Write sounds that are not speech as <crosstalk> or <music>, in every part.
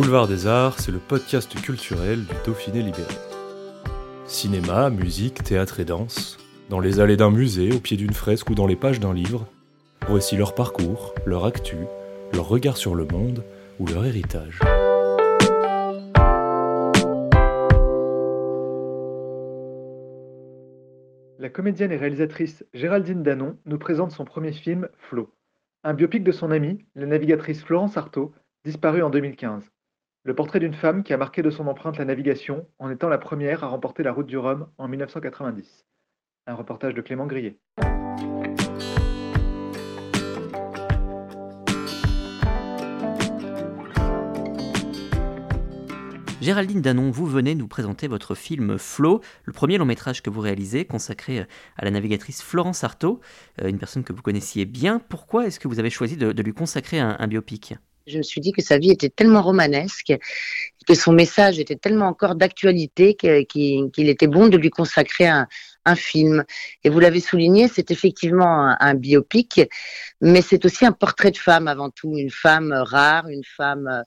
Boulevard des Arts, c'est le podcast culturel du Dauphiné libéré. Cinéma, musique, théâtre et danse, dans les allées d'un musée, au pied d'une fresque ou dans les pages d'un livre, voici leur parcours, leur actu, leur regard sur le monde ou leur héritage. La comédienne et réalisatrice Géraldine Danon nous présente son premier film, Flo, un biopic de son amie, la navigatrice Florence Artaud, disparue en 2015. Le portrait d'une femme qui a marqué de son empreinte la navigation en étant la première à remporter la route du Rhum en 1990. Un reportage de Clément Grillet. Géraldine Danon, vous venez nous présenter votre film Flo, le premier long métrage que vous réalisez, consacré à la navigatrice Florence Artaud, euh, une personne que vous connaissiez bien. Pourquoi est-ce que vous avez choisi de, lui consacrer un biopic? Je me suis dit que sa vie était tellement romanesque, que son message était tellement encore d'actualité qu'il était bon de lui consacrer un, film. Et vous l'avez souligné, c'est effectivement un, biopic, mais c'est aussi un portrait de femme avant tout, une femme rare, une femme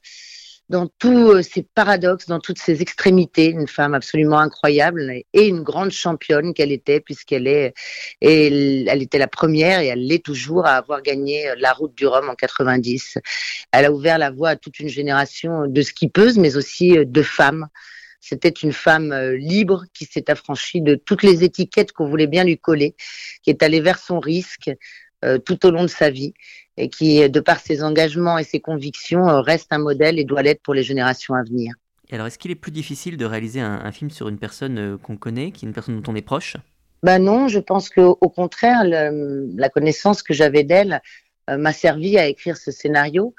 dans tous euh, ses paradoxes, dans toutes ses extrémités, une femme absolument incroyable et une grande championne qu'elle était, puisqu'elle est, elle était la première et elle l'est toujours à avoir gagné euh, la route du Rhum en 90. Elle a ouvert la voie à toute une génération de skippeuses, mais aussi euh, de femmes. C'était une femme euh, libre qui s'est affranchie de toutes les étiquettes qu'on voulait bien lui coller, qui est allée vers son risque euh, tout au long de sa vie et qui, de par ses engagements et ses convictions, euh, reste un modèle et doit l'être pour les générations à venir. Et alors, est-ce qu'il est plus difficile de réaliser un, un film sur une personne euh, qu'on connaît, qui est une personne dont on est proche? Ben non, je pense que au contraire, le- la connaissance que j'avais d'elle euh, m'a servi à écrire ce scénario.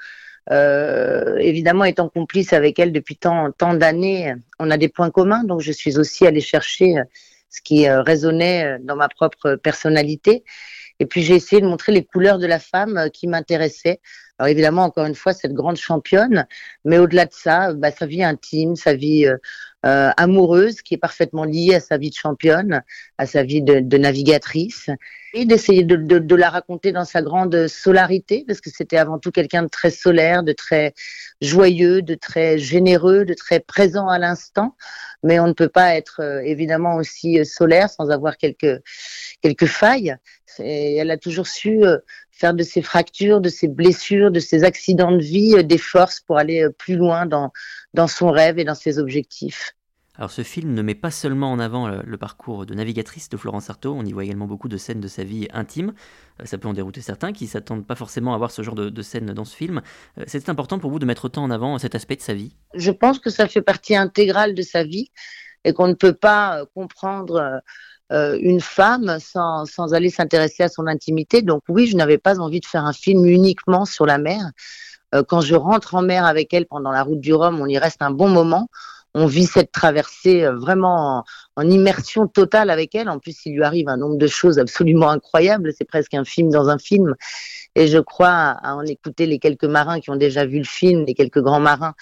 Euh, évidemment, étant complice avec elle depuis tant, tant d'années, on a des points communs, donc je suis aussi allée chercher euh, ce qui euh, résonnait euh, dans ma propre personnalité. Et puis j'ai essayé de montrer les couleurs de la femme euh, qui m'intéressaient. Alors évidemment, encore une fois, cette grande championne, mais au-delà de ça, bah, sa vie intime, sa vie euh, euh, amoureuse qui est parfaitement liée à sa vie de championne, à sa vie de, navigatrice, et d'essayer de, de, de la raconter dans sa grande solarité, parce que c'était avant tout quelqu'un de très solaire, de très joyeux, de très généreux, de très présent à l'instant. Mais on ne peut pas être euh, évidemment aussi euh, solaire sans avoir quelques quelques failles. C'est- Elle a toujours su euh, faire de ses fractures, de ses blessures, de ses accidents de vie euh, des forces pour aller euh, plus loin dans dans son rêve et dans ses objectifs. Alors, ce film ne met pas seulement en avant le, le parcours de navigatrice de Florence Artaud, on y voit également beaucoup de scènes de sa vie intime. Euh, ça peut en dérouter certains qui s'attendent pas forcément à voir ce genre de, de scènes dans ce film. Euh, C'était important pour vous de mettre autant en avant cet aspect de sa vie? Je pense que ça fait partie intégrale de sa vie et qu'on ne peut pas euh, comprendre euh, une femme sans, sans aller s'intéresser à son intimité. Donc oui, je n'avais pas envie de faire un film uniquement sur la mer. Euh, quand je rentre en mer avec elle pendant la route du Rhum, on y reste un bon moment. On vit cette traversée euh, vraiment en, en immersion totale avec elle. En plus, il lui arrive un nombre de choses absolument incroyables. C'est presque un film dans un film. Et je crois, à en écouter les quelques marins qui ont déjà vu le film, les quelques grands marins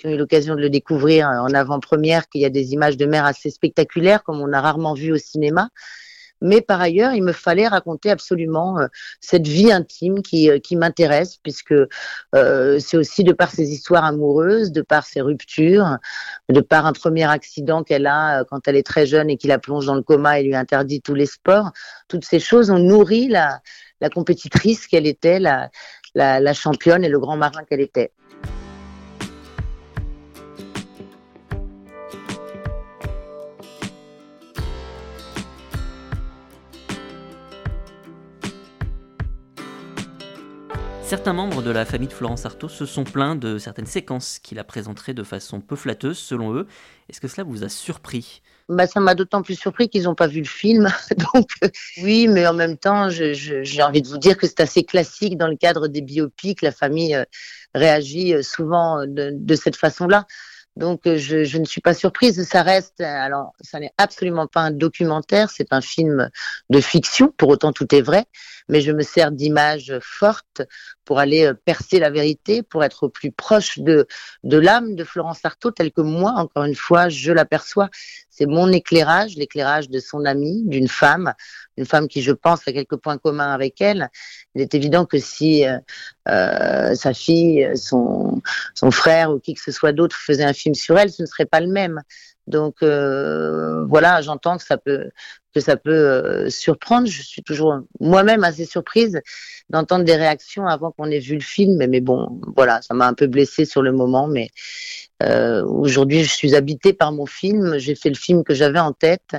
qui ont eu l'occasion de le découvrir en avant-première, qu'il y a des images de mer assez spectaculaires, comme on a rarement vu au cinéma. Mais par ailleurs, il me fallait raconter absolument euh, cette vie intime qui, euh, m'intéresse, puisque euh, c'est aussi de par ses histoires amoureuses, de par ses ruptures, de par un premier accident qu'elle a euh, quand elle est très jeune et qui la plonge dans le coma et lui interdit tous les sports. Toutes ces choses ont nourri la, compétitrice qu'elle était, la championne et le grand marin qu'elle était. Certains membres de la famille de Florence Artaud se sont plaints de certaines séquences qu'il a présentées de façon peu flatteuse selon eux. Est-ce que cela vous a surpris? Bah, ça m'a d'autant plus surpris qu'ils n'ont pas vu le film. <laughs> Donc oui, mais en même temps, j'ai envie de vous dire que c'est assez classique dans le cadre des biopics. La famille réagit souvent de, cette façon-là. Donc, euh, je, je, ne suis pas surprise. Ça reste, alors, ça n'est absolument pas un documentaire, c'est un film de fiction. Pour autant, tout est vrai. Mais je me sers d'images fortes pour aller euh, percer la vérité, pour être plus proche de, de l'âme de Florence Artaud, telle que moi, encore une fois, je l'aperçois. C'est mon éclairage, l'éclairage de son amie, d'une femme, une femme qui, je pense, a quelques points communs avec elle. Il est évident que si euh, euh sa fille, son, son frère ou qui que ce soit d'autre faisait un film sur elle, ce ne serait pas le même. Donc euh, voilà, j'entends que ça peut que ça peut euh, surprendre. Je suis toujours moi-même assez surprise d'entendre des réactions avant qu'on ait vu le film. Mais, bon, voilà, ça m'a un peu blessée sur le moment. Mais euh, aujourd'hui, je suis habitée par mon film. J'ai fait le film que j'avais en tête.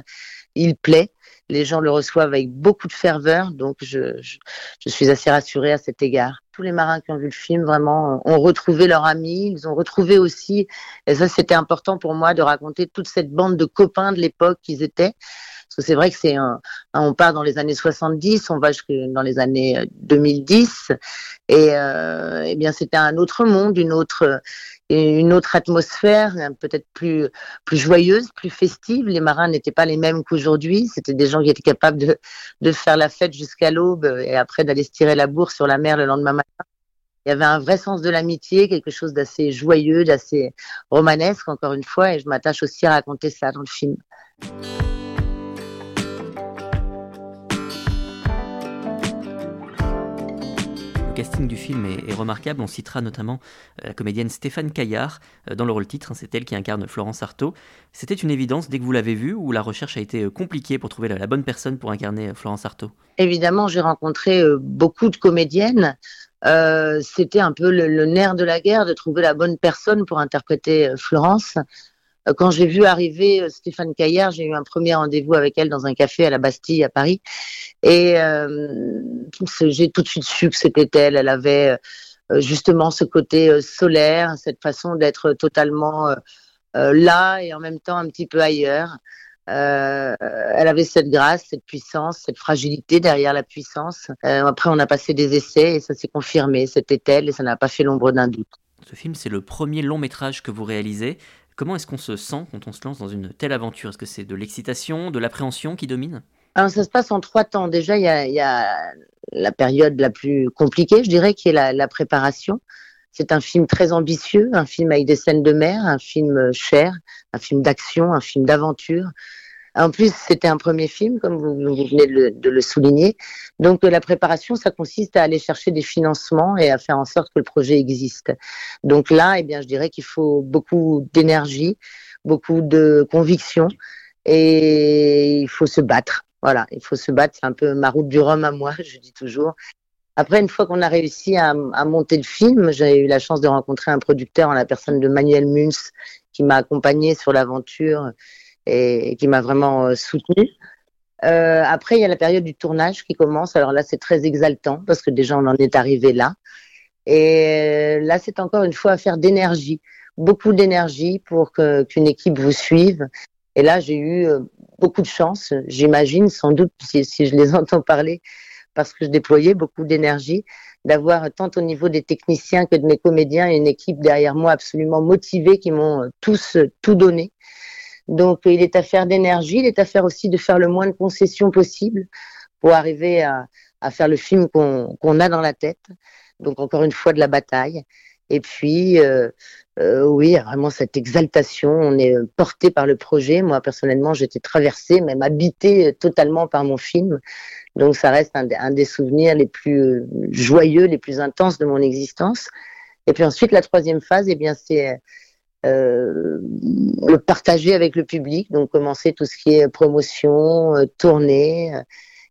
Il plaît. Les gens le reçoivent avec beaucoup de ferveur, donc je, je, je suis assez rassurée à cet égard. Tous les marins qui ont vu le film, vraiment, ont retrouvé leur ami. Ils ont retrouvé aussi, et ça c'était important pour moi, de raconter toute cette bande de copains de l'époque qu'ils étaient. Parce que c'est vrai que c'est un, on part dans les années 70, on va jusque dans les années 2010, euh, et euh, eh bien c'était un autre monde, une autre, une autre atmosphère, peut-être plus plus joyeuse, plus festive. Les marins n'étaient pas les mêmes qu'aujourd'hui. C'était des gens qui étaient capables de, de faire la fête jusqu'à l'aube et après d'aller se tirer la bourre sur la mer le lendemain matin. Il y avait un vrai sens de l'amitié, quelque chose d'assez joyeux, d'assez romanesque, encore une fois, et je m'attache aussi à raconter ça dans le film. Le casting du film est, remarquable. On citera notamment euh, la comédienne Stéphane Caillard euh, dans le rôle titre. Hein, c'est elle qui incarne Florence Artaud. C'était une évidence dès que vous l'avez vue ou la recherche a été euh, compliquée pour trouver la, bonne personne pour incarner Florence Artaud? Évidemment, j'ai rencontré beaucoup de comédiennes. C'était un peu le, nerf de la guerre de trouver la bonne personne pour interpréter Florence. Euh, quand j'ai vu arriver euh, Stéphane Caillard, j'ai eu un premier rendez-vous avec elle dans un café à la Bastille à Paris. Et euh, j'ai tout de suite su que c'était elle. Elle avait justement ce côté solaire, cette façon d'être totalement là et en même temps un petit peu ailleurs. Elle avait cette grâce, cette puissance, cette fragilité derrière la puissance. Après, on a passé des essais et ça s'est confirmé. C'était elle et ça n'a pas fait l'ombre d'un doute. Ce film, c'est le premier long métrage que vous réalisez. Comment est-ce qu'on se sent quand on se lance dans une telle aventure? Est-ce que c'est de l'excitation, de l'appréhension qui domine? Alors, ça se passe en trois temps. Déjà, il y a, la période la plus compliquée, je dirais, qui est la, préparation. C'est un film très ambitieux, un film avec des scènes de mer, un film cher, un film d'action, un film d'aventure, en plus, c'était un premier film, comme vous, venez de le, souligner. Donc, la préparation, ça consiste à aller chercher des financements et à faire en sorte que le projet existe. Donc là, eh bien, je dirais qu'il faut beaucoup d'énergie, beaucoup de conviction et il faut se battre. Voilà, il faut se battre. C'est un peu ma route du Rhum à moi, <laughs> je dis toujours. Après, une fois qu'on a réussi à, à monter le film, j'ai eu la chance de rencontrer un producteur en la personne de Manuel Muns qui m'a accompagné sur l'aventure et, qui m'a vraiment euh, soutenue. Euh, après, il y a la période du tournage qui commence. Alors là, c'est très exaltant parce que déjà, on en est arrivé là. Et euh, là, c'est encore une fois affaire d'énergie, beaucoup d'énergie pour qu'une équipe vous suive. Et là, j'ai eu beaucoup de chance, j'imagine, sans doute, si, si, je les <laughs> entends parler, parce que je déployais beaucoup d'énergie, d'avoir tant au niveau des techniciens que de mes comédiens une équipe derrière moi absolument motivée qui m'ont tous tout donné. Donc, il est affaire d'énergie, il est affaire aussi de faire le moins de concessions possible pour arriver à, faire le film qu'on a dans la tête. Donc, encore une fois, de la bataille. Et puis, euh, euh, oui, vraiment cette exaltation. On est porté par le projet. Moi, personnellement, j'étais traversée, même habitée totalement par mon film. Donc, ça reste un, un, des souvenirs les plus joyeux, les plus intenses de mon existence. Et puis ensuite, la troisième phase, eh bien, c'est euh, le partager avec le public, donc commencer tout ce qui est promotion, euh, tournée, euh,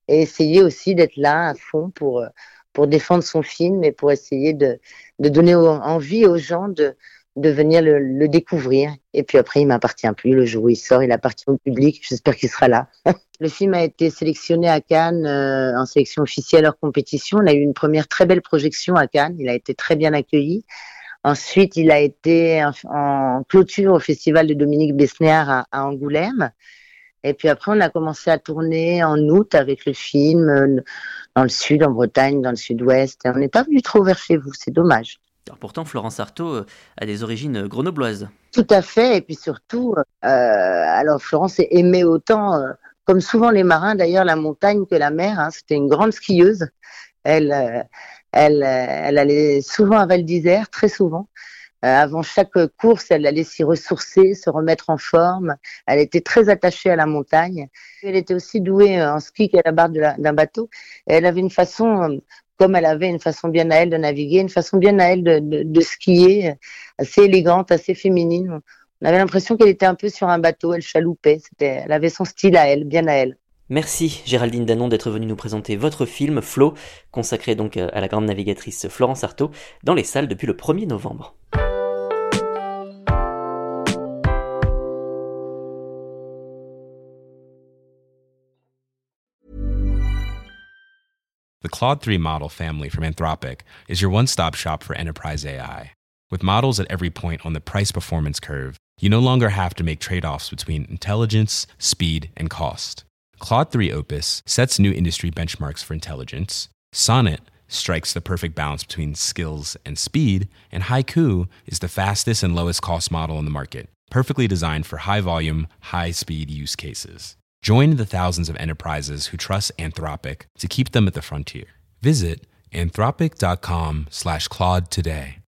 et essayer aussi d'être là à fond pour pour défendre son film et pour essayer de, de donner envie aux gens de, de venir le, le, découvrir. Et puis après, il m'appartient plus. Le jour où il sort, il appartient au public. J'espère qu'il sera là. <laughs> le film a été sélectionné à Cannes en sélection officielle hors compétition. On a eu une première très belle projection à Cannes. Il a été très bien accueilli. Ensuite, il a été en clôture au festival de Dominique Besnéard à, Angoulême. Et puis après, on a commencé à tourner en août avec le film euh, dans le sud, en Bretagne, dans le sud-ouest. On n'est pas venu trop vers chez vous, c'est dommage. Alors pourtant, Florence Artaud euh, a des origines grenobloises. Tout à fait, et puis surtout, euh, alors Florence aimait autant, euh, comme souvent les marins d'ailleurs, la montagne que la mer. Hein. C'était une grande skieuse. Elle, euh, elle, elle allait souvent à Val d'Isère, très souvent. avant chaque course, elle allait s'y ressourcer, se remettre en forme. Elle était très attachée à la montagne. Elle était aussi douée en ski qu'à la barre d'un bateau. Et elle avait une façon comme elle avait une façon bien à elle de naviguer, une façon bien à elle de, de, de skier, assez élégante, assez féminine. On avait l'impression qu'elle était un peu sur un bateau, elle chaloupait, c'était, elle avait son style à elle, bien à elle. Merci Géraldine Danon d'être venue nous présenter votre film Flo, consacré donc à la grande navigatrice Florence Artaud, dans les salles depuis le 1er novembre. The Claude 3 model family from Anthropic is your one stop shop for enterprise AI. With models at every point on the price performance curve, you no longer have to make trade offs between intelligence, speed, and cost. Claude 3 Opus sets new industry benchmarks for intelligence. Sonnet strikes the perfect balance between skills and speed. And Haiku is the fastest and lowest cost model in the market, perfectly designed for high volume, high speed use cases. Join the thousands of enterprises who trust Anthropic to keep them at the frontier. Visit anthropic.com slash Claude today.